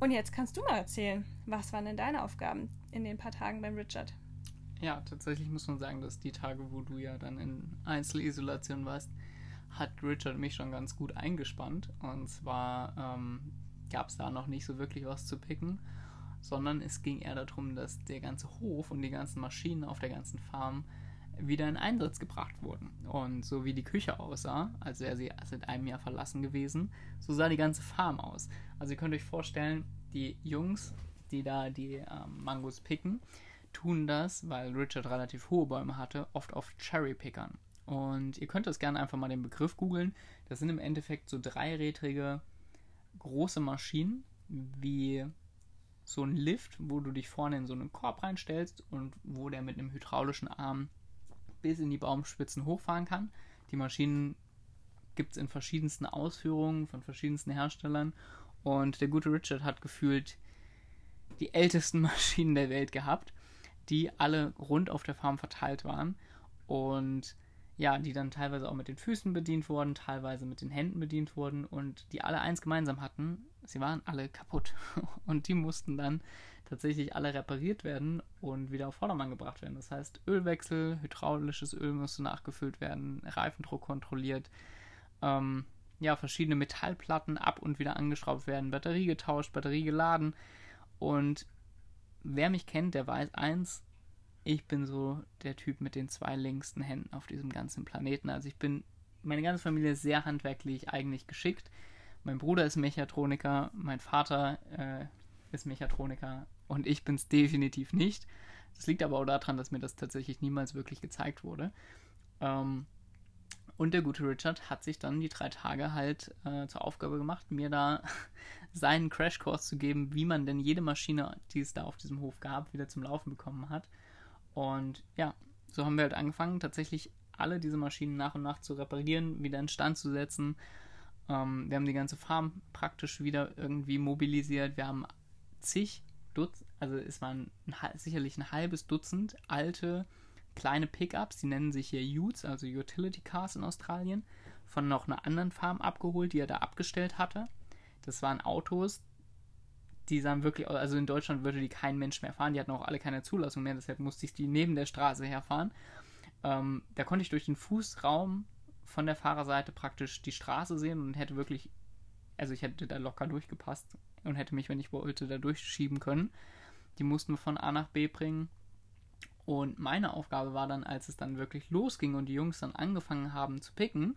Und jetzt kannst du mal erzählen, was waren denn deine Aufgaben in den paar Tagen beim Richard? Ja, tatsächlich muss man sagen, dass die Tage, wo du ja dann in Einzelisolation warst, hat Richard mich schon ganz gut eingespannt. Und zwar ähm, gab es da noch nicht so wirklich was zu picken, sondern es ging eher darum, dass der ganze Hof und die ganzen Maschinen auf der ganzen Farm wieder in Einsatz gebracht wurden. Und so wie die Küche aussah, als wäre sie seit einem Jahr verlassen gewesen, so sah die ganze Farm aus. Also ihr könnt euch vorstellen, die Jungs, die da die ähm, Mangos picken, tun das, weil Richard relativ hohe Bäume hatte, oft auf Cherry-Pickern. Und ihr könnt das gerne einfach mal den Begriff googeln. Das sind im Endeffekt so dreirädrige große Maschinen, wie so ein Lift, wo du dich vorne in so einen Korb reinstellst und wo der mit einem hydraulischen Arm bis in die Baumspitzen hochfahren kann. Die Maschinen gibt es in verschiedensten Ausführungen von verschiedensten Herstellern und der gute Richard hat gefühlt die ältesten Maschinen der Welt gehabt, die alle rund auf der Farm verteilt waren und ja, die dann teilweise auch mit den Füßen bedient wurden, teilweise mit den Händen bedient wurden und die alle eins gemeinsam hatten, sie waren alle kaputt und die mussten dann tatsächlich alle repariert werden und wieder auf Vordermann gebracht werden. Das heißt, Ölwechsel, hydraulisches Öl musste nachgefüllt werden, Reifendruck kontrolliert, ähm, ja, verschiedene Metallplatten ab und wieder angeschraubt werden, Batterie getauscht, Batterie geladen. Und wer mich kennt, der weiß eins, ich bin so der Typ mit den zwei längsten Händen auf diesem ganzen Planeten. Also ich bin, meine ganze Familie ist sehr handwerklich eigentlich geschickt. Mein Bruder ist Mechatroniker, mein Vater äh, ist Mechatroniker und ich bin es definitiv nicht. Das liegt aber auch daran, dass mir das tatsächlich niemals wirklich gezeigt wurde. Ähm, und der gute Richard hat sich dann die drei Tage halt äh, zur Aufgabe gemacht, mir da seinen Crashkurs zu geben, wie man denn jede Maschine, die es da auf diesem Hof gab, wieder zum Laufen bekommen hat. Und ja, so haben wir halt angefangen, tatsächlich alle diese Maschinen nach und nach zu reparieren, wieder in Stand zu setzen. Ähm, wir haben die ganze Farm praktisch wieder irgendwie mobilisiert. Wir haben zig Dutzend, also es waren ein, sicherlich ein halbes Dutzend alte kleine Pickups, die nennen sich hier Utes, also Utility Cars in Australien, von noch einer anderen Farm abgeholt, die er da abgestellt hatte. Das waren Autos, die sahen wirklich, also in Deutschland würde die kein Mensch mehr fahren, die hatten auch alle keine Zulassung mehr, deshalb musste ich die neben der Straße herfahren. Ähm, da konnte ich durch den Fußraum von der Fahrerseite praktisch die Straße sehen und hätte wirklich, also ich hätte da locker durchgepasst und hätte mich, wenn ich wollte, da durchschieben können. Die mussten wir von A nach B bringen und meine Aufgabe war dann, als es dann wirklich losging und die Jungs dann angefangen haben zu picken,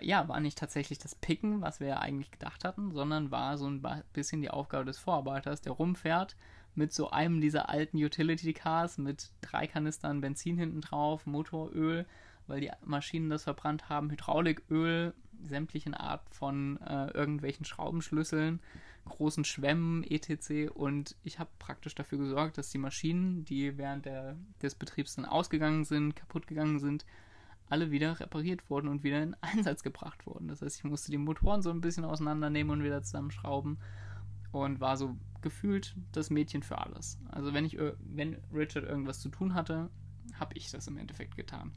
ja, war nicht tatsächlich das Picken, was wir ja eigentlich gedacht hatten, sondern war so ein bisschen die Aufgabe des Vorarbeiters, der rumfährt mit so einem dieser alten Utility Cars mit drei Kanistern Benzin hinten drauf, Motoröl, weil die Maschinen das verbrannt haben, Hydrauliköl, sämtlichen Art von äh, irgendwelchen Schraubenschlüsseln, großen Schwämmen, etc. Und ich habe praktisch dafür gesorgt, dass die Maschinen, die während der, des Betriebs dann ausgegangen sind, kaputt gegangen sind, alle wieder repariert wurden und wieder in Einsatz gebracht wurden. Das heißt, ich musste die Motoren so ein bisschen auseinandernehmen und wieder zusammenschrauben und war so gefühlt das Mädchen für alles. Also wenn ich wenn Richard irgendwas zu tun hatte, habe ich das im Endeffekt getan.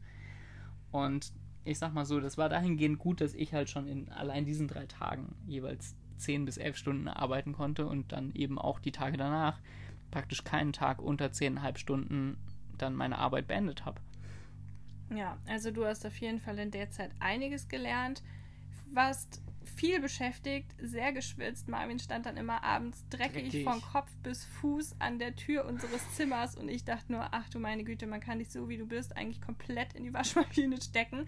Und ich sag mal so, das war dahingehend gut, dass ich halt schon in allein diesen drei Tagen jeweils 10 bis 11 Stunden arbeiten konnte und dann eben auch die Tage danach praktisch keinen Tag unter 10,5 Stunden dann meine Arbeit beendet habe. Ja, also du hast auf jeden Fall in der Zeit einiges gelernt, warst viel beschäftigt, sehr geschwitzt. Marvin stand dann immer abends dreckig, dreckig, von Kopf bis Fuß an der Tür unseres Zimmers und ich dachte nur, ach du meine Güte, man kann dich so wie du bist eigentlich komplett in die Waschmaschine stecken.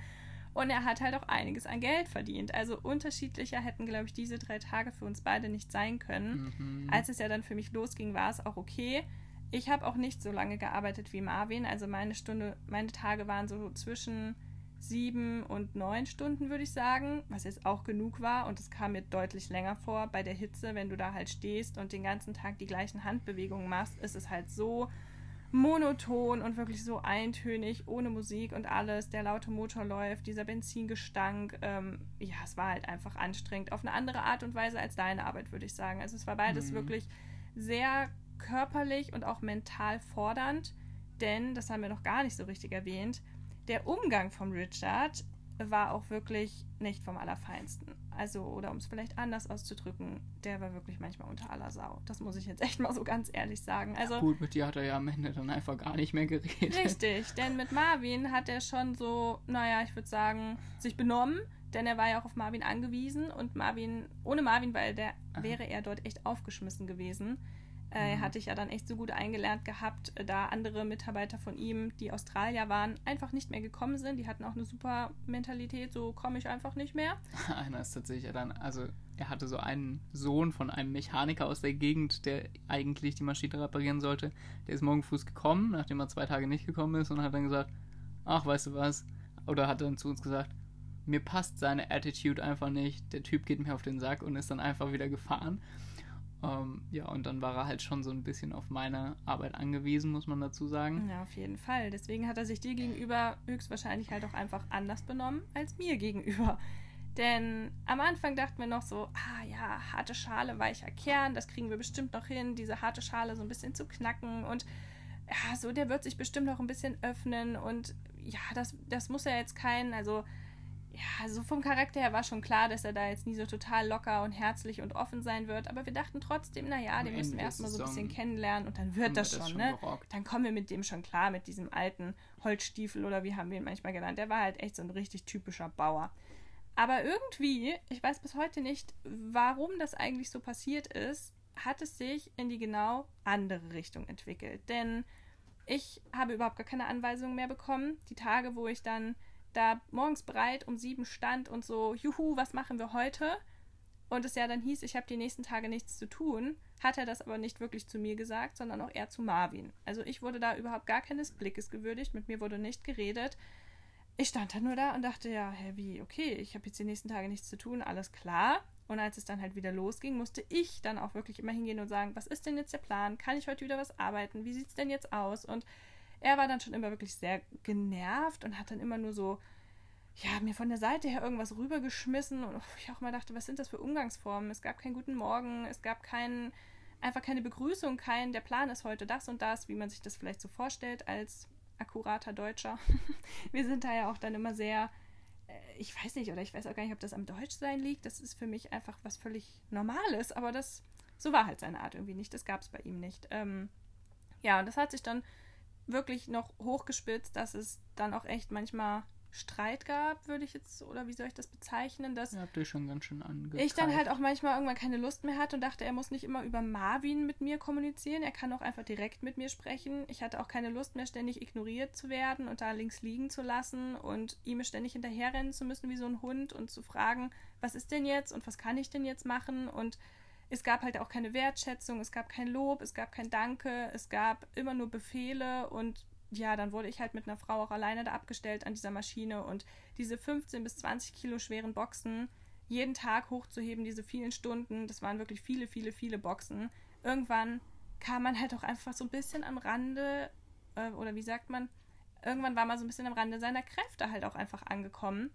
Und er hat halt auch einiges an Geld verdient. Also unterschiedlicher hätten, glaube ich, diese drei Tage für uns beide nicht sein können. Mhm. Als es ja dann für mich losging, war es auch okay. Ich habe auch nicht so lange gearbeitet wie Marvin. Also meine Stunde, meine Tage waren so zwischen sieben und neun Stunden, würde ich sagen, was jetzt auch genug war. Und es kam mir deutlich länger vor. Bei der Hitze, wenn du da halt stehst und den ganzen Tag die gleichen Handbewegungen machst, ist es halt so monoton und wirklich so eintönig, ohne Musik und alles. Der laute Motor läuft, dieser Benzingestank. Ähm, ja, es war halt einfach anstrengend. Auf eine andere Art und Weise als deine Arbeit, würde ich sagen. Also es war beides mhm. wirklich sehr körperlich und auch mental fordernd. denn, das haben wir noch gar nicht so richtig erwähnt, der Umgang von Richard war auch wirklich nicht vom Allerfeinsten. Also, oder um es vielleicht anders auszudrücken, der war wirklich manchmal unter aller Sau. Das muss ich jetzt echt mal so ganz ehrlich sagen. Also, ja, gut, mit dir hat er ja am Ende dann einfach gar nicht mehr geredet. Richtig, denn mit Marvin hat er schon so, naja, ich würde sagen, sich benommen, denn er war ja auch auf Marvin angewiesen und Marvin, ohne Marvin, weil der wäre er dort echt aufgeschmissen gewesen. Äh, mhm. hatte ich ja dann echt so gut eingelernt gehabt, äh, da andere Mitarbeiter von ihm, die Australier waren, einfach nicht mehr gekommen sind. Die hatten auch eine super Mentalität, so komme ich einfach nicht mehr. Einer ist tatsächlich dann, also er hatte so einen Sohn von einem Mechaniker aus der Gegend, der eigentlich die Maschine reparieren sollte. Der ist morgen früh gekommen, nachdem er zwei Tage nicht gekommen ist und hat dann gesagt, ach, weißt du was? Oder hat dann zu uns gesagt, mir passt seine Attitude einfach nicht. Der Typ geht mir auf den Sack und ist dann einfach wieder gefahren. Ähm, ja, und dann war er halt schon so ein bisschen auf meine Arbeit angewiesen, muss man dazu sagen. Ja, auf jeden Fall. Deswegen hat er sich dir gegenüber höchstwahrscheinlich halt auch einfach anders benommen als mir gegenüber. Denn am Anfang dachten wir noch so, ah ja, harte Schale, weicher Kern, das kriegen wir bestimmt noch hin, diese harte Schale so ein bisschen zu knacken und ja, so, der wird sich bestimmt noch ein bisschen öffnen und ja, das, das muss ja jetzt kein, also ja, also vom Charakter her war schon klar, dass er da jetzt nie so total locker und herzlich und offen sein wird. Aber wir dachten trotzdem, naja, den müssen wir erstmal so ein bisschen kennenlernen und dann wird das schon, das schon, ne? Gerockt. Dann kommen wir mit dem schon klar, mit diesem alten Holzstiefel oder wie haben wir ihn manchmal genannt. Der war halt echt so ein richtig typischer Bauer. Aber irgendwie, ich weiß bis heute nicht, warum das eigentlich so passiert ist, hat es sich in die genau andere Richtung entwickelt. Denn ich habe überhaupt gar keine Anweisungen mehr bekommen. Die Tage, wo ich dann da morgens bereit um sieben stand und so, juhu, was machen wir heute? Und es ja dann hieß, ich habe die nächsten Tage nichts zu tun, hat er das aber nicht wirklich zu mir gesagt, sondern auch eher zu Marvin. Also ich wurde da überhaupt gar keines Blickes gewürdigt, mit mir wurde nicht geredet. Ich stand da nur da und dachte, ja, hä, wie, okay, ich habe jetzt die nächsten Tage nichts zu tun, alles klar. Und als es dann halt wieder losging, musste ich dann auch wirklich immer hingehen und sagen, was ist denn jetzt der Plan? Kann ich heute wieder was arbeiten? Wie sieht es denn jetzt aus? Und er war dann schon immer wirklich sehr genervt und hat dann immer nur so, ja, mir von der Seite her irgendwas rübergeschmissen und ich auch mal dachte, was sind das für Umgangsformen? Es gab keinen guten Morgen, es gab keinen, einfach keine Begrüßung, kein, der Plan ist heute das und das, wie man sich das vielleicht so vorstellt als akkurater Deutscher. Wir sind da ja auch dann immer sehr, äh, ich weiß nicht, oder ich weiß auch gar nicht, ob das am Deutschsein liegt. Das ist für mich einfach was völlig Normales, aber das, so war halt seine Art irgendwie nicht. Das gab es bei ihm nicht. Ähm, ja, und das hat sich dann wirklich noch hochgespitzt, dass es dann auch echt manchmal Streit gab, würde ich jetzt, oder wie soll ich das bezeichnen, dass Ihr habt ihr schon ganz schön angezeigt. ich dann halt auch manchmal irgendwann keine Lust mehr hatte und dachte, er muss nicht immer über Marvin mit mir kommunizieren, er kann auch einfach direkt mit mir sprechen. Ich hatte auch keine Lust mehr, ständig ignoriert zu werden und da links liegen zu lassen und ihm ständig hinterherrennen zu müssen wie so ein Hund und zu fragen, was ist denn jetzt und was kann ich denn jetzt machen und es gab halt auch keine Wertschätzung, es gab kein Lob, es gab kein Danke, es gab immer nur Befehle und ja, dann wurde ich halt mit einer Frau auch alleine da abgestellt an dieser Maschine und diese 15 bis 20 Kilo schweren Boxen jeden Tag hochzuheben, diese vielen Stunden, das waren wirklich viele, viele, viele Boxen. Irgendwann kam man halt auch einfach so ein bisschen am Rande, äh, oder wie sagt man, irgendwann war man so ein bisschen am Rande seiner Kräfte halt auch einfach angekommen.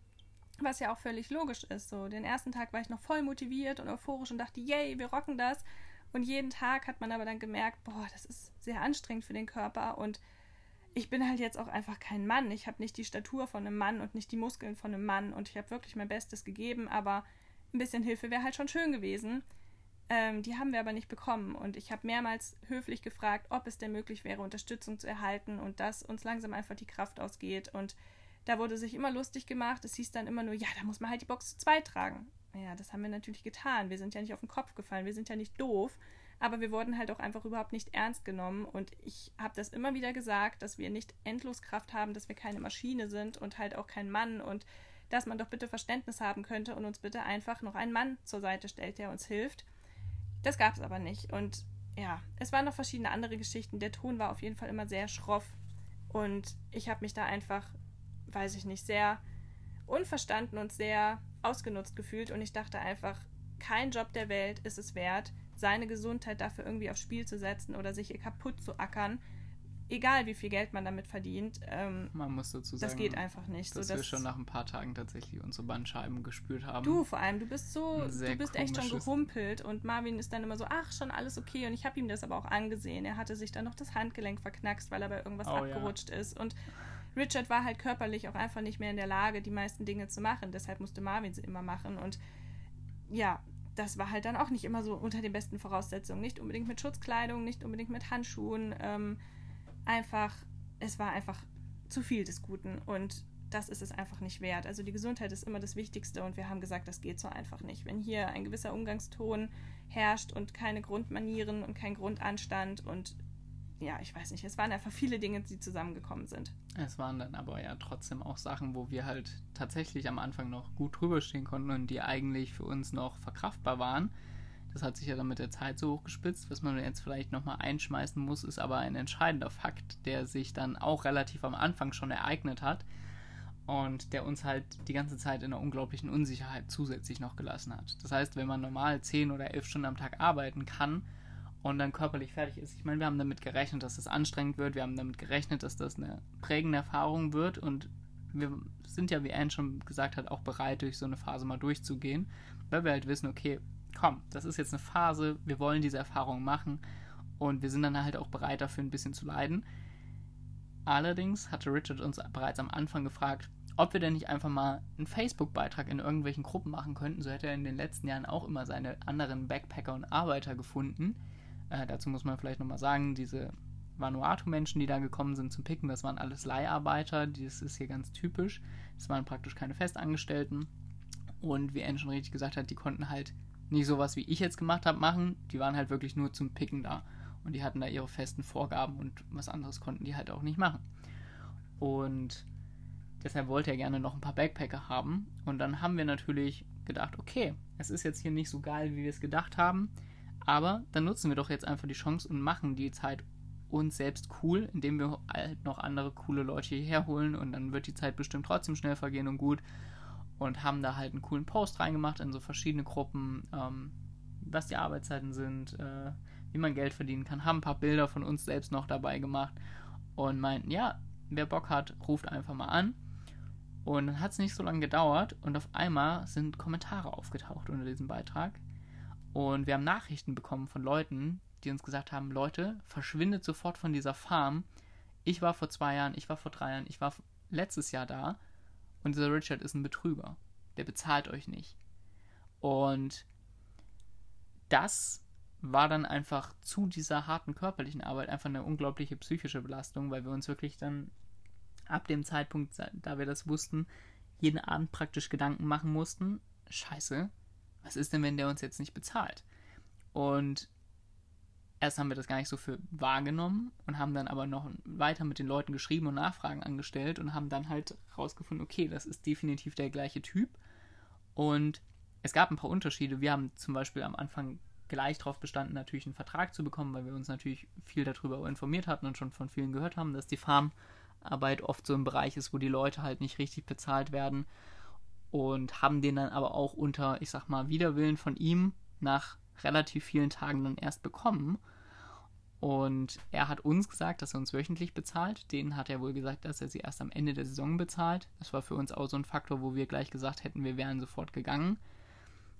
Was ja auch völlig logisch ist. So, den ersten Tag war ich noch voll motiviert und euphorisch und dachte, yay, wir rocken das. Und jeden Tag hat man aber dann gemerkt, boah, das ist sehr anstrengend für den Körper und ich bin halt jetzt auch einfach kein Mann. Ich habe nicht die Statur von einem Mann und nicht die Muskeln von einem Mann und ich habe wirklich mein Bestes gegeben, aber ein bisschen Hilfe wäre halt schon schön gewesen. Ähm, die haben wir aber nicht bekommen und ich habe mehrmals höflich gefragt, ob es denn möglich wäre, Unterstützung zu erhalten und dass uns langsam einfach die Kraft ausgeht und da wurde sich immer lustig gemacht. Es hieß dann immer nur, ja, da muss man halt die Box zu zweit tragen. Ja, das haben wir natürlich getan. Wir sind ja nicht auf den Kopf gefallen, wir sind ja nicht doof aber wir wurden halt auch einfach überhaupt nicht ernst genommen. Und ich habe das immer wieder gesagt, dass wir nicht Endloskraft haben, dass wir keine Maschine sind und halt auch kein Mann und dass man doch bitte Verständnis haben könnte und uns bitte einfach noch einen Mann zur Seite stellt, der uns hilft. Das gab es aber nicht. Und ja, es waren noch verschiedene andere Geschichten. Der Ton war auf jeden Fall immer sehr schroff. Und ich habe mich da einfach, weiß ich nicht, sehr unverstanden und sehr ausgenutzt gefühlt. Und ich dachte einfach, kein Job der Welt ist es wert, seine Gesundheit dafür irgendwie aufs Spiel zu setzen oder sich ihr kaputt zu ackern, egal wie viel Geld man damit verdient, ähm, man muss dazu sagen, das geht einfach nicht. Dass, so, dass wir schon nach ein paar Tagen tatsächlich unsere Bandscheiben gespürt haben. Du vor allem, du bist so, du bist echt schon gehumpelt und Marvin ist dann immer so, ach, schon alles okay und ich habe ihm das aber auch angesehen. Er hatte sich dann noch das Handgelenk verknackst, weil er bei irgendwas oh, abgerutscht ja. ist und Richard war halt körperlich auch einfach nicht mehr in der Lage, die meisten Dinge zu machen. Deshalb musste Marvin sie immer machen und ja, das war halt dann auch nicht immer so unter den besten Voraussetzungen. Nicht unbedingt mit Schutzkleidung, nicht unbedingt mit Handschuhen. Ähm, einfach, es war einfach zu viel des Guten und das ist es einfach nicht wert. Also die Gesundheit ist immer das Wichtigste und wir haben gesagt, das geht so einfach nicht. Wenn hier ein gewisser Umgangston herrscht und keine Grundmanieren und kein Grundanstand und ja, ich weiß nicht, es waren einfach viele Dinge, die zusammengekommen sind. Es waren dann aber ja trotzdem auch Sachen, wo wir halt tatsächlich am Anfang noch gut drüber stehen konnten und die eigentlich für uns noch verkraftbar waren. Das hat sich ja dann mit der Zeit so hochgespitzt. Was man jetzt vielleicht nochmal einschmeißen muss, ist aber ein entscheidender Fakt, der sich dann auch relativ am Anfang schon ereignet hat und der uns halt die ganze Zeit in einer unglaublichen Unsicherheit zusätzlich noch gelassen hat. Das heißt, wenn man normal 10 oder 11 Stunden am Tag arbeiten kann, und dann körperlich fertig ist. Ich meine, wir haben damit gerechnet, dass das anstrengend wird, wir haben damit gerechnet, dass das eine prägende Erfahrung wird und wir sind ja, wie Anne schon gesagt hat, auch bereit, durch so eine Phase mal durchzugehen, weil wir halt wissen, okay, komm, das ist jetzt eine Phase, wir wollen diese Erfahrung machen und wir sind dann halt auch bereit dafür ein bisschen zu leiden. Allerdings hatte Richard uns bereits am Anfang gefragt, ob wir denn nicht einfach mal einen Facebook-Beitrag in irgendwelchen Gruppen machen könnten. So hätte er in den letzten Jahren auch immer seine anderen Backpacker und Arbeiter gefunden, äh, dazu muss man vielleicht nochmal sagen, diese Vanuatu-Menschen, die da gekommen sind zum Picken, das waren alles Leiharbeiter, das ist hier ganz typisch. Das waren praktisch keine Festangestellten. Und wie Anne schon richtig gesagt hat, die konnten halt nicht sowas, wie ich jetzt gemacht habe, machen. Die waren halt wirklich nur zum Picken da. Und die hatten da ihre festen Vorgaben und was anderes konnten die halt auch nicht machen. Und deshalb wollte er gerne noch ein paar Backpacker haben. Und dann haben wir natürlich gedacht, okay, es ist jetzt hier nicht so geil, wie wir es gedacht haben. Aber dann nutzen wir doch jetzt einfach die Chance und machen die Zeit uns selbst cool, indem wir halt noch andere coole Leute hierher holen und dann wird die Zeit bestimmt trotzdem schnell vergehen und gut. Und haben da halt einen coolen Post reingemacht in so verschiedene Gruppen, ähm, was die Arbeitszeiten sind, äh, wie man Geld verdienen kann, haben ein paar Bilder von uns selbst noch dabei gemacht und meinten, ja, wer Bock hat, ruft einfach mal an. Und dann hat es nicht so lange gedauert und auf einmal sind Kommentare aufgetaucht unter diesem Beitrag und wir haben Nachrichten bekommen von Leuten, die uns gesagt haben, Leute, verschwindet sofort von dieser Farm. Ich war vor zwei Jahren, ich war vor drei Jahren, ich war letztes Jahr da und dieser Richard ist ein Betrüger. Der bezahlt euch nicht. Und das war dann einfach zu dieser harten körperlichen Arbeit einfach eine unglaubliche psychische Belastung, weil wir uns wirklich dann ab dem Zeitpunkt, da wir das wussten, jeden Abend praktisch Gedanken machen mussten. Scheiße, was ist denn, wenn der uns jetzt nicht bezahlt? Und erst haben wir das gar nicht so für wahrgenommen und haben dann aber noch weiter mit den Leuten geschrieben und Nachfragen angestellt und haben dann halt rausgefunden, okay, das ist definitiv der gleiche Typ. Und es gab ein paar Unterschiede. Wir haben zum Beispiel am Anfang gleich darauf bestanden, natürlich einen Vertrag zu bekommen, weil wir uns natürlich viel darüber informiert hatten und schon von vielen gehört haben, dass die Farmarbeit oft so ein Bereich ist, wo die Leute halt nicht richtig bezahlt werden und haben den dann aber auch unter, ich sag mal, Widerwillen von ihm nach relativ vielen Tagen dann erst bekommen. Und er hat uns gesagt, dass er uns wöchentlich bezahlt. Denen hat er wohl gesagt, dass er sie erst am Ende der Saison bezahlt. Das war für uns auch so ein Faktor, wo wir gleich gesagt hätten, wir wären sofort gegangen.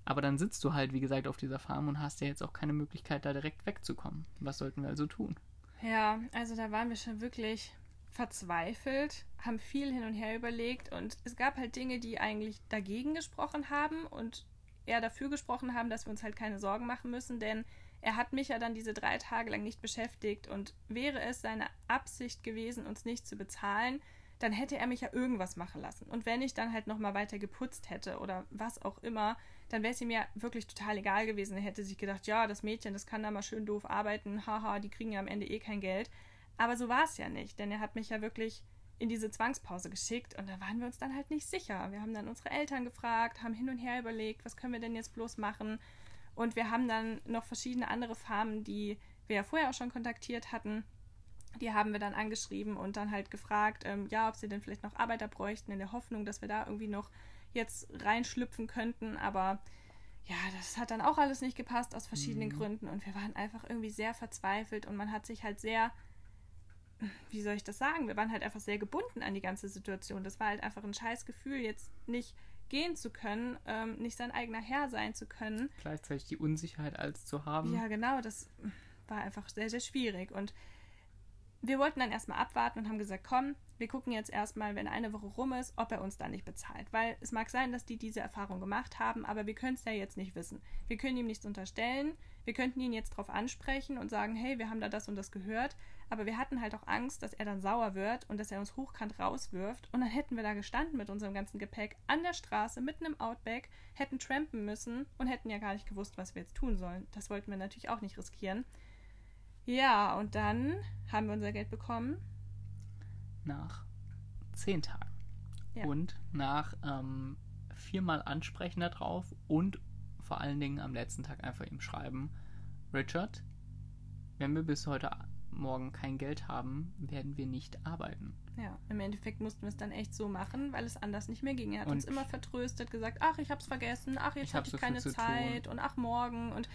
Aber dann sitzt du halt, wie gesagt, auf dieser Farm und hast ja jetzt auch keine Möglichkeit, da direkt wegzukommen. Was sollten wir also tun? Ja, also da waren wir schon wirklich verzweifelt, haben viel hin und her überlegt und es gab halt Dinge, die eigentlich dagegen gesprochen haben und eher dafür gesprochen haben, dass wir uns halt keine Sorgen machen müssen, denn er hat mich ja dann diese drei Tage lang nicht beschäftigt und wäre es seine Absicht gewesen, uns nicht zu bezahlen, dann hätte er mich ja irgendwas machen lassen. Und wenn ich dann halt nochmal weiter geputzt hätte oder was auch immer, dann wäre es ihm ja wirklich total egal gewesen. Er hätte sich gedacht, ja, das Mädchen, das kann da mal schön doof arbeiten, haha, die kriegen ja am Ende eh kein Geld. Aber so war es ja nicht, denn er hat mich ja wirklich in diese Zwangspause geschickt und da waren wir uns dann halt nicht sicher. Wir haben dann unsere Eltern gefragt, haben hin und her überlegt, was können wir denn jetzt bloß machen. Und wir haben dann noch verschiedene andere Farmen, die wir ja vorher auch schon kontaktiert hatten. Die haben wir dann angeschrieben und dann halt gefragt, ähm, ja, ob sie denn vielleicht noch Arbeiter bräuchten, in der Hoffnung, dass wir da irgendwie noch jetzt reinschlüpfen könnten. Aber ja, das hat dann auch alles nicht gepasst aus verschiedenen mhm. Gründen und wir waren einfach irgendwie sehr verzweifelt und man hat sich halt sehr wie soll ich das sagen? Wir waren halt einfach sehr gebunden an die ganze Situation. Das war halt einfach ein scheiß Gefühl, jetzt nicht gehen zu können, ähm, nicht sein eigener Herr sein zu können. Gleichzeitig die Unsicherheit als zu haben. Ja, genau, das war einfach sehr, sehr schwierig. Und wir wollten dann erstmal abwarten und haben gesagt, komm, wir gucken jetzt erstmal, wenn eine Woche rum ist, ob er uns dann nicht bezahlt. Weil es mag sein, dass die diese Erfahrung gemacht haben, aber wir können es ja jetzt nicht wissen. Wir können ihm nichts unterstellen. Wir könnten ihn jetzt darauf ansprechen und sagen, hey, wir haben da das und das gehört. Aber wir hatten halt auch Angst, dass er dann sauer wird und dass er uns hochkant rauswirft. Und dann hätten wir da gestanden mit unserem ganzen Gepäck an der Straße, mitten im Outback, hätten trampen müssen und hätten ja gar nicht gewusst, was wir jetzt tun sollen. Das wollten wir natürlich auch nicht riskieren. Ja, und dann haben wir unser Geld bekommen. Nach zehn Tagen. Ja. Und nach ähm, viermal Ansprechen darauf und vor allen Dingen am letzten Tag einfach ihm schreiben, Richard, wenn wir bis heute Morgen kein Geld haben, werden wir nicht arbeiten. Ja, im Endeffekt mussten wir es dann echt so machen, weil es anders nicht mehr ging. Er hat und uns immer vertröstet, gesagt, ach, ich hab's vergessen, ach, jetzt habe ich so keine Zeit und ach, morgen und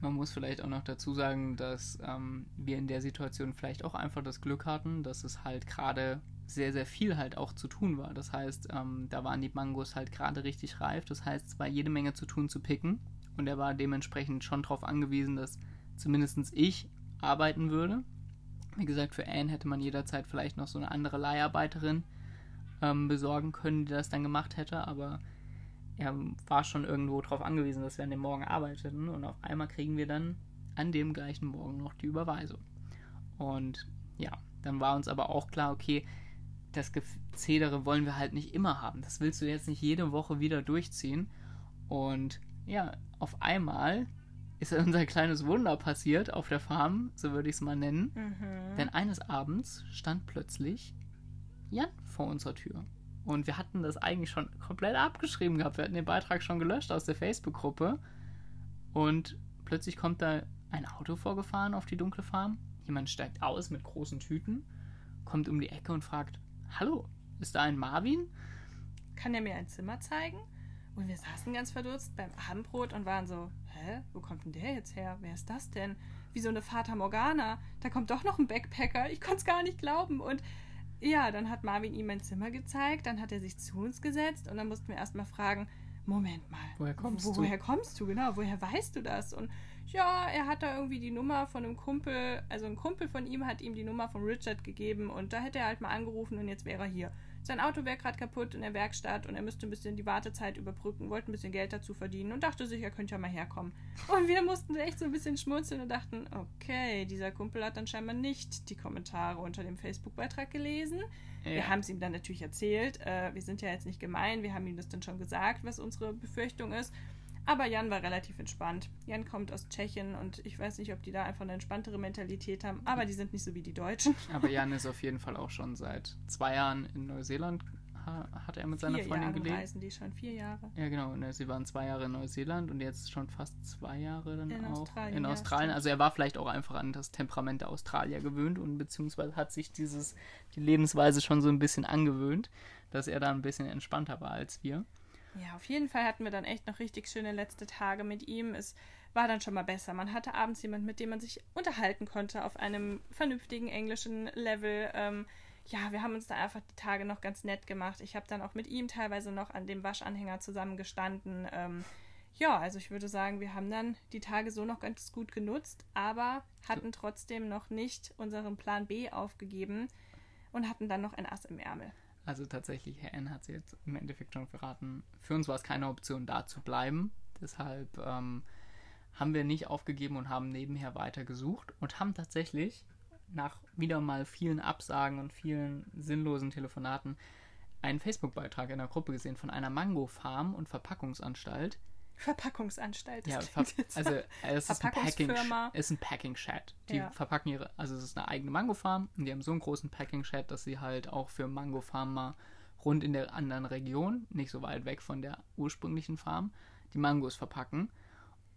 man muss vielleicht auch noch dazu sagen, dass ähm, wir in der Situation vielleicht auch einfach das Glück hatten, dass es halt gerade sehr, sehr viel halt auch zu tun war. Das heißt, ähm, da waren die Mangos halt gerade richtig reif. Das heißt, es war jede Menge zu tun zu picken. Und er war dementsprechend schon darauf angewiesen, dass zumindest ich arbeiten würde. Wie gesagt, für Anne hätte man jederzeit vielleicht noch so eine andere Leiharbeiterin ähm, besorgen können, die das dann gemacht hätte. Aber er war schon irgendwo darauf angewiesen, dass wir an dem Morgen arbeiteten und auf einmal kriegen wir dann an dem gleichen Morgen noch die Überweisung. Und ja, dann war uns aber auch klar, okay, das Gezedere wollen wir halt nicht immer haben. Das willst du jetzt nicht jede Woche wieder durchziehen. Und ja, auf einmal ist unser kleines Wunder passiert auf der Farm, so würde ich es mal nennen. Mhm. Denn eines Abends stand plötzlich Jan vor unserer Tür. Und wir hatten das eigentlich schon komplett abgeschrieben gehabt. Wir hatten den Beitrag schon gelöscht aus der Facebook-Gruppe. Und plötzlich kommt da ein Auto vorgefahren auf die dunkle Farm. Jemand steigt aus mit großen Tüten, kommt um die Ecke und fragt: Hallo, ist da ein Marvin? Kann er mir ein Zimmer zeigen? Und wir saßen ganz verdutzt beim Abendbrot und waren so: Hä, wo kommt denn der jetzt her? Wer ist das denn? Wie so eine Fata Morgana. Da kommt doch noch ein Backpacker. Ich konnte es gar nicht glauben. Und ja, dann hat Marvin ihm ein Zimmer gezeigt, dann hat er sich zu uns gesetzt und dann mussten wir erstmal fragen, Moment mal, woher kommst wo, du? Woher kommst du, genau, woher weißt du das? Und ja, er hat da irgendwie die Nummer von einem Kumpel, also ein Kumpel von ihm hat ihm die Nummer von Richard gegeben und da hätte er halt mal angerufen und jetzt wäre er hier. Sein Auto wäre gerade kaputt in der Werkstatt und er müsste ein bisschen die Wartezeit überbrücken, wollte ein bisschen Geld dazu verdienen und dachte sich, er könnte ja mal herkommen. Und wir mussten echt so ein bisschen schmunzeln und dachten, okay, dieser Kumpel hat dann scheinbar nicht die Kommentare unter dem Facebook-Beitrag gelesen. Ja. Wir haben es ihm dann natürlich erzählt. Äh, wir sind ja jetzt nicht gemein, wir haben ihm das dann schon gesagt, was unsere Befürchtung ist. Aber Jan war relativ entspannt. Jan kommt aus Tschechien und ich weiß nicht, ob die da einfach eine entspanntere Mentalität haben, aber die sind nicht so wie die Deutschen. Aber Jan ist auf jeden Fall auch schon seit zwei Jahren in Neuseeland. Hat er mit seiner vier Freundin Jahre gelebt? reisen die schon, vier Jahre. Ja, genau. Sie waren zwei Jahre in Neuseeland und jetzt schon fast zwei Jahre dann in auch Australien, in Australien. Ja, also er war vielleicht auch einfach an das Temperament der Australier gewöhnt und beziehungsweise hat sich dieses, die Lebensweise schon so ein bisschen angewöhnt, dass er da ein bisschen entspannter war als wir. Ja, auf jeden Fall hatten wir dann echt noch richtig schöne letzte Tage mit ihm. Es war dann schon mal besser. Man hatte abends jemanden, mit dem man sich unterhalten konnte auf einem vernünftigen englischen Level. Ähm, ja, wir haben uns da einfach die Tage noch ganz nett gemacht. Ich habe dann auch mit ihm teilweise noch an dem Waschanhänger zusammengestanden. Ähm, ja, also ich würde sagen, wir haben dann die Tage so noch ganz gut genutzt, aber hatten trotzdem noch nicht unseren Plan B aufgegeben und hatten dann noch ein Ass im Ärmel. Also tatsächlich, Herr N. hat sie jetzt im Endeffekt schon verraten. Für uns war es keine Option, da zu bleiben. Deshalb ähm, haben wir nicht aufgegeben und haben nebenher weiter gesucht und haben tatsächlich nach wieder mal vielen Absagen und vielen sinnlosen Telefonaten einen Facebook-Beitrag in der Gruppe gesehen von einer Mango-Farm und Verpackungsanstalt, Verpackungsanstalt. Ja, ver also es ist ein Packing, ist ein Packing Shed. Die ja. verpacken ihre, also es ist eine eigene Mango Farm und die haben so einen großen Packing Shed, dass sie halt auch für Mango Farmer rund in der anderen Region, nicht so weit weg von der ursprünglichen Farm, die Mangos verpacken.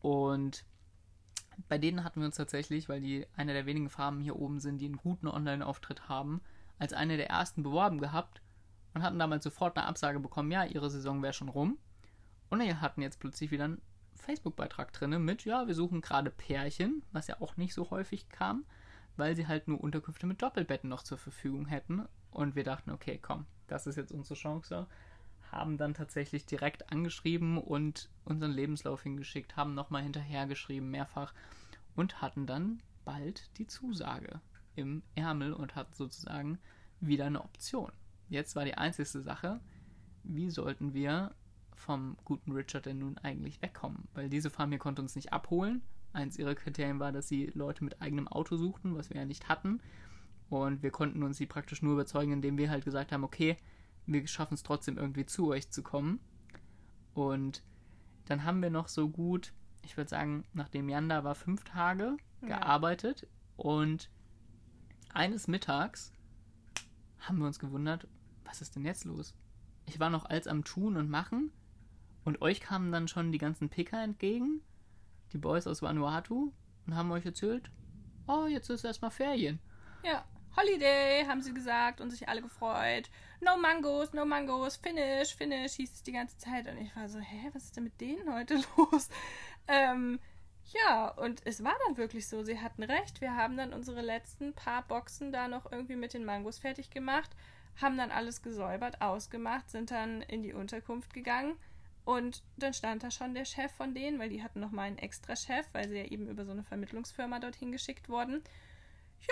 Und bei denen hatten wir uns tatsächlich, weil die eine der wenigen Farmen hier oben sind, die einen guten Online-Auftritt haben, als eine der ersten beworben gehabt und hatten damals sofort eine Absage bekommen, ja, ihre Saison wäre schon rum. Und wir hatten jetzt plötzlich wieder einen Facebook-Beitrag drin mit, ja, wir suchen gerade Pärchen, was ja auch nicht so häufig kam. weil sie halt nur Unterkünfte mit Doppelbetten noch zur Verfügung hätten. Und wir dachten, okay, komm, das ist jetzt unsere Chance. Haben dann tatsächlich direkt angeschrieben und unseren Lebenslauf hingeschickt, haben nochmal hinterhergeschrieben, mehrfach und hatten dann bald die Zusage im Ärmel und hatten sozusagen wieder eine Option. Jetzt war die einzigste Sache, wie sollten wir vom guten Richard denn nun eigentlich wegkommen? Weil diese Farm hier konnte uns nicht abholen. Eins ihrer Kriterien war, dass sie Leute mit eigenem Auto suchten, was wir ja nicht hatten. Und wir konnten uns sie praktisch nur überzeugen, indem wir halt gesagt haben, okay, wir schaffen es trotzdem irgendwie zu euch zu kommen. Und dann haben wir noch so gut, ich würde sagen, nachdem Jan da war, fünf Tage ja. gearbeitet. Und eines Mittags haben wir uns gewundert, was ist denn jetzt los? Ich war noch als am Tun und Machen und euch kamen dann schon die ganzen Picker entgegen, die Boys aus Vanuatu, und haben euch erzählt, oh, jetzt ist erstmal Ferien. Ja, Holiday, haben sie gesagt und sich alle gefreut. No Mangos, no Mangos, finish, finish, hieß es die ganze Zeit. Und ich war so, hä, was ist denn mit denen heute los? Ähm, ja, und es war dann wirklich so, sie hatten recht. Wir haben dann unsere letzten paar Boxen da noch irgendwie mit den Mangos fertig gemacht, haben dann alles gesäubert, ausgemacht, sind dann in die Unterkunft gegangen und dann stand da schon der Chef von denen, weil die hatten noch mal einen extra Chef, weil sie ja eben über so eine Vermittlungsfirma dorthin geschickt wurden.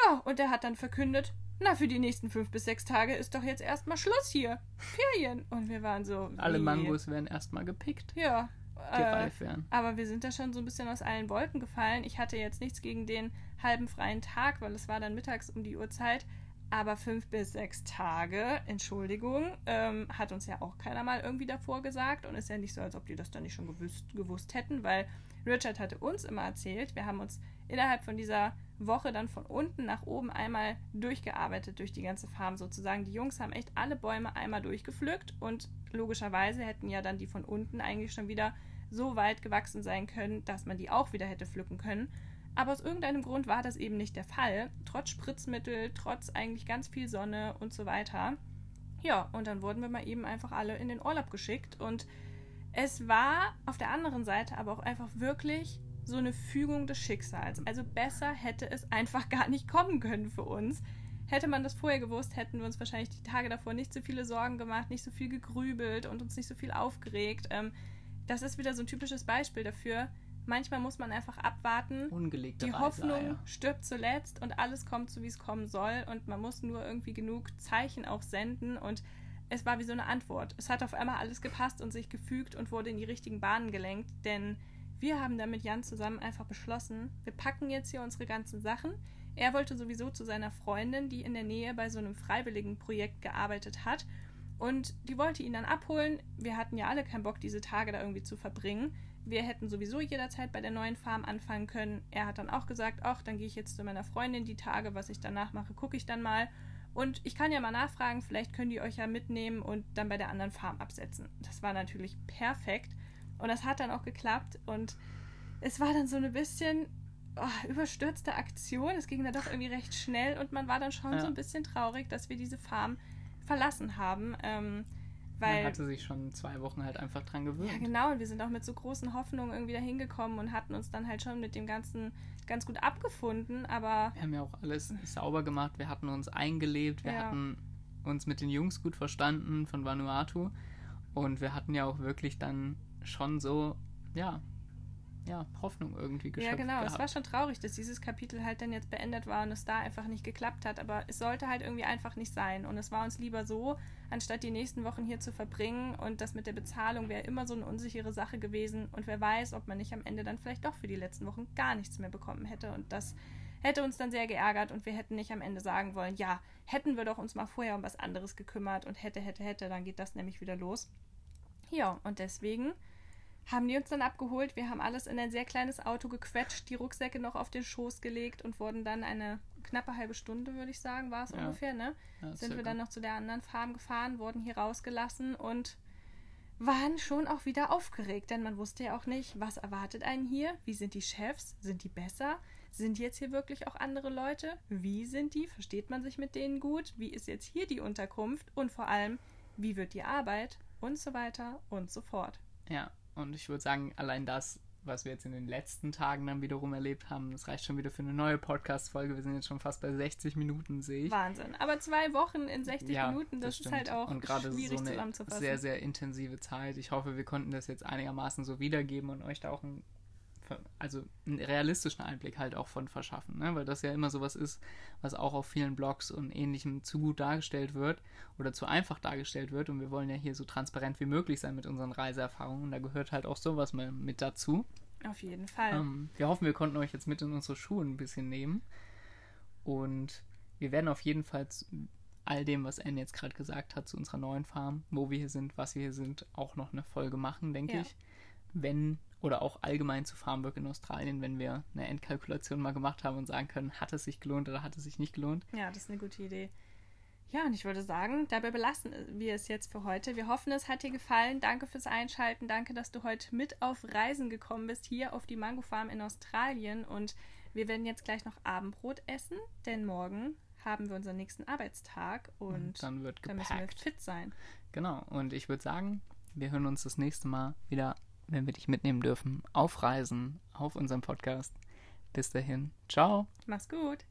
Ja, und der hat dann verkündet, na, für die nächsten fünf bis sechs Tage ist doch jetzt erstmal Schluss hier. Ferien. Und wir waren so. Alle Mangos werden erstmal gepickt. Ja. Äh, aber wir sind da schon so ein bisschen aus allen Wolken gefallen. Ich hatte jetzt nichts gegen den halben freien Tag, weil es war dann mittags um die Uhrzeit. Aber fünf bis sechs Tage, Entschuldigung, ähm, hat uns ja auch keiner mal irgendwie davor gesagt. Und ist ja nicht so, als ob die das dann nicht schon gewusst, gewusst hätten, weil Richard hatte uns immer erzählt, wir haben uns innerhalb von dieser Woche dann von unten nach oben einmal durchgearbeitet durch die ganze Farm sozusagen. Die Jungs haben echt alle Bäume einmal durchgepflückt und logischerweise hätten ja dann die von unten eigentlich schon wieder so weit gewachsen sein können, dass man die auch wieder hätte pflücken können. Aber aus irgendeinem Grund war das eben nicht der Fall. Trotz Spritzmittel, trotz eigentlich ganz viel Sonne und so weiter. Ja, und dann wurden wir mal eben einfach alle in den Urlaub geschickt. Und es war auf der anderen Seite aber auch einfach wirklich so eine Fügung des Schicksals. Also besser hätte es einfach gar nicht kommen können für uns. Hätte man das vorher gewusst, hätten wir uns wahrscheinlich die Tage davor nicht so viele Sorgen gemacht, nicht so viel gegrübelt und uns nicht so viel aufgeregt. Ähm, das ist wieder so ein typisches Beispiel dafür, Manchmal muss man einfach abwarten. Ungelegte Die Hoffnung stirbt zuletzt und alles kommt so, wie es kommen soll. Und man muss nur irgendwie genug Zeichen auch senden. Und es war wie so eine Antwort. Es hat auf einmal alles gepasst und sich gefügt und wurde in die richtigen Bahnen gelenkt. Denn wir haben dann mit Jan zusammen einfach beschlossen, wir packen jetzt hier unsere ganzen Sachen. Er wollte sowieso zu seiner Freundin, die in der Nähe bei so einem freiwilligen Projekt gearbeitet hat. Und die wollte ihn dann abholen. Wir hatten ja alle keinen Bock, diese Tage da irgendwie zu verbringen. Wir hätten sowieso jederzeit bei der neuen Farm anfangen können. Er hat dann auch gesagt, ach, dann gehe ich jetzt zu meiner Freundin die Tage, was ich danach mache, gucke ich dann mal. Und ich kann ja mal nachfragen, vielleicht können die euch ja mitnehmen und dann bei der anderen Farm absetzen. Das war natürlich perfekt. Und das hat dann auch geklappt. Und es war dann so ein bisschen oh, überstürzte Aktion. Es ging dann doch irgendwie recht schnell und man war dann schon ja. so ein bisschen traurig, dass wir diese Farm verlassen haben. Ähm, weil, Man hatte sich schon zwei Wochen halt einfach dran gewöhnt. Ja, genau. Und wir sind auch mit so großen Hoffnungen irgendwie da hingekommen und hatten uns dann halt schon mit dem Ganzen ganz gut abgefunden. Aber. Wir haben ja auch alles sauber gemacht. Wir hatten uns eingelebt. Wir ja. hatten uns mit den Jungs gut verstanden von Vanuatu. Und wir hatten ja auch wirklich dann schon so, ja, ja, Hoffnung irgendwie geschöpft Ja, genau. Gehabt. Es war schon traurig, dass dieses Kapitel halt dann jetzt beendet war und es da einfach nicht geklappt hat. Aber es sollte halt irgendwie einfach nicht sein. Und es war uns lieber so, anstatt die nächsten Wochen hier zu verbringen. Und das mit der Bezahlung wäre immer so eine unsichere Sache gewesen. Und wer weiß, ob man nicht am Ende dann vielleicht doch für die letzten Wochen gar nichts mehr bekommen hätte. Und das hätte uns dann sehr geärgert und wir hätten nicht am Ende sagen wollen, ja, hätten wir doch uns mal vorher um was anderes gekümmert und hätte, hätte, hätte, dann geht das nämlich wieder los. Ja, und deswegen haben die uns dann abgeholt. Wir haben alles in ein sehr kleines Auto gequetscht, die Rucksäcke noch auf den Schoß gelegt und wurden dann eine knappe halbe Stunde, würde ich sagen, war es ja. ungefähr, ne? Ja, Sind wir dann noch zu der anderen Farm gefahren, wurden hier rausgelassen und waren schon auch wieder aufgeregt, denn man wusste ja auch nicht, was erwartet einen hier, wie sind die Chefs, sind die besser, sind jetzt hier wirklich auch andere Leute, wie sind die, versteht man sich mit denen gut, wie ist jetzt hier die Unterkunft? Und vor allem, wie wird die Arbeit? Und so weiter und so fort. Ja, und ich würde sagen, allein das was wir jetzt in den letzten Tagen dann wiederum erlebt haben, das reicht schon wieder für eine neue Podcast-Folge. Wir sind jetzt schon fast bei 60 Minuten, sehe ich. Wahnsinn. Aber zwei Wochen in 60 ja, Minuten, das, das ist halt auch und gerade schwierig so eine sehr, sehr intensive Zeit. Ich hoffe, wir konnten das jetzt einigermaßen so wiedergeben und euch da auch ein also einen realistischen Einblick halt auch von verschaffen, ne? weil das ja immer sowas ist, was auch auf vielen Blogs und ähnlichem zu gut dargestellt wird oder zu einfach dargestellt wird und wir wollen ja hier so transparent wie möglich sein mit unseren Reiseerfahrungen und da gehört halt auch sowas mal mit dazu. Auf jeden Fall. Ähm, wir hoffen, wir konnten euch jetzt mit in unsere Schuhe ein bisschen nehmen und wir werden auf jeden Fall all dem, was Anne jetzt gerade gesagt hat, zu unserer neuen Farm, wo wir hier sind, was wir hier sind, auch noch eine Folge machen, denke ja. ich. Wenn oder auch allgemein zu Farmwork in Australien, wenn wir eine Endkalkulation mal gemacht haben und sagen können, hat es sich gelohnt oder hat es sich nicht gelohnt. Ja, das ist eine gute Idee. Ja, und ich würde sagen, dabei belassen wir es jetzt für heute. Wir hoffen, es hat dir gefallen. Danke fürs Einschalten. Danke, dass du heute mit auf Reisen gekommen bist, hier auf die Mango Farm in Australien. Und wir werden jetzt gleich noch Abendbrot essen, denn morgen haben wir unseren nächsten Arbeitstag und, und dann, wird dann müssen wir fit sein. Genau, und ich würde sagen, wir hören uns das nächste Mal wieder wenn wir dich mitnehmen dürfen, auf Reisen, auf unserem Podcast. Bis dahin, ciao. Mach's gut.